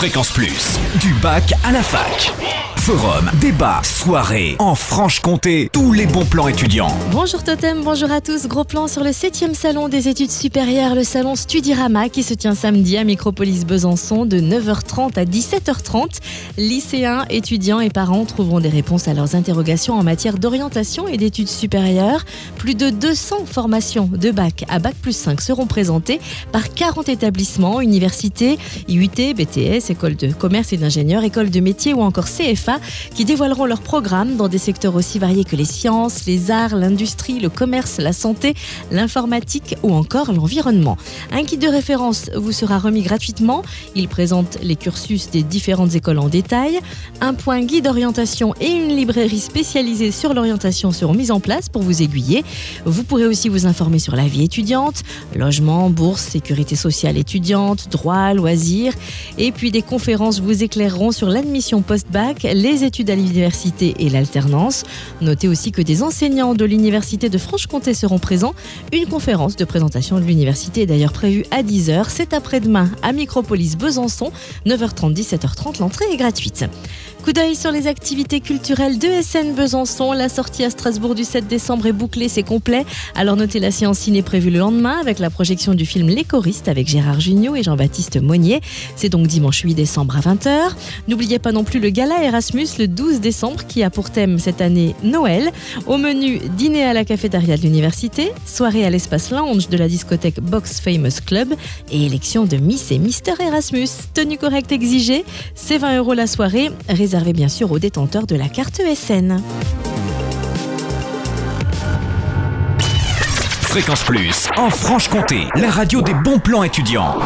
Fréquence Plus, du bac à la fac. Forum, débat, soirée, en Franche-Comté, tous les bons plans étudiants. Bonjour Totem, bonjour à tous. Gros plan sur le 7e salon des études supérieures, le salon Studirama qui se tient samedi à Micropolis Besançon de 9h30 à 17h30. Lycéens, étudiants et parents trouveront des réponses à leurs interrogations en matière d'orientation et d'études supérieures. Plus de 200 formations de bac à bac plus 5 seront présentées par 40 établissements, universités, IUT, BTS, école de commerce et d'ingénieurs, école de métier ou encore CFA qui dévoileront leur programme dans des secteurs aussi variés que les sciences, les arts, l'industrie, le commerce, la santé, l'informatique ou encore l'environnement. Un guide de référence vous sera remis gratuitement. Il présente les cursus des différentes écoles en détail. Un point guide d'orientation et une librairie spécialisée sur l'orientation seront mis en place pour vous aiguiller. Vous pourrez aussi vous informer sur la vie étudiante, logement, bourse, sécurité sociale étudiante, droit, loisirs. Et puis des conférences vous éclaireront sur l'admission post-bac, les études à l'université et l'alternance. Notez aussi que des enseignants de l'université de Franche-Comté seront présents. Une conférence de présentation de l'université est d'ailleurs prévue à 10h. C'est après-demain à Micropolis Besançon, 9h30, 17h30. L'entrée est gratuite. Coup d'œil sur les activités culturelles de SN Besançon. La sortie à Strasbourg du 7 décembre est bouclée, c'est complet. Alors notez la séance ciné prévue le lendemain avec la projection du film Les choristes avec Gérard Jugnot et Jean-Baptiste Monnier. C'est donc dimanche 8 décembre à 20h. N'oubliez pas non plus le gala Erasmus le 12 décembre qui a pour thème cette année Noël. Au menu, dîner à la cafétéria de l'université, soirée à l'espace lounge de la discothèque Box Famous Club et élection de Miss et Mister Erasmus. Tenue correcte exigée, c'est 20 euros la soirée réservé bien sûr aux détenteurs de la carte SN. Fréquence Plus, en Franche-Comté, la radio des bons plans étudiants.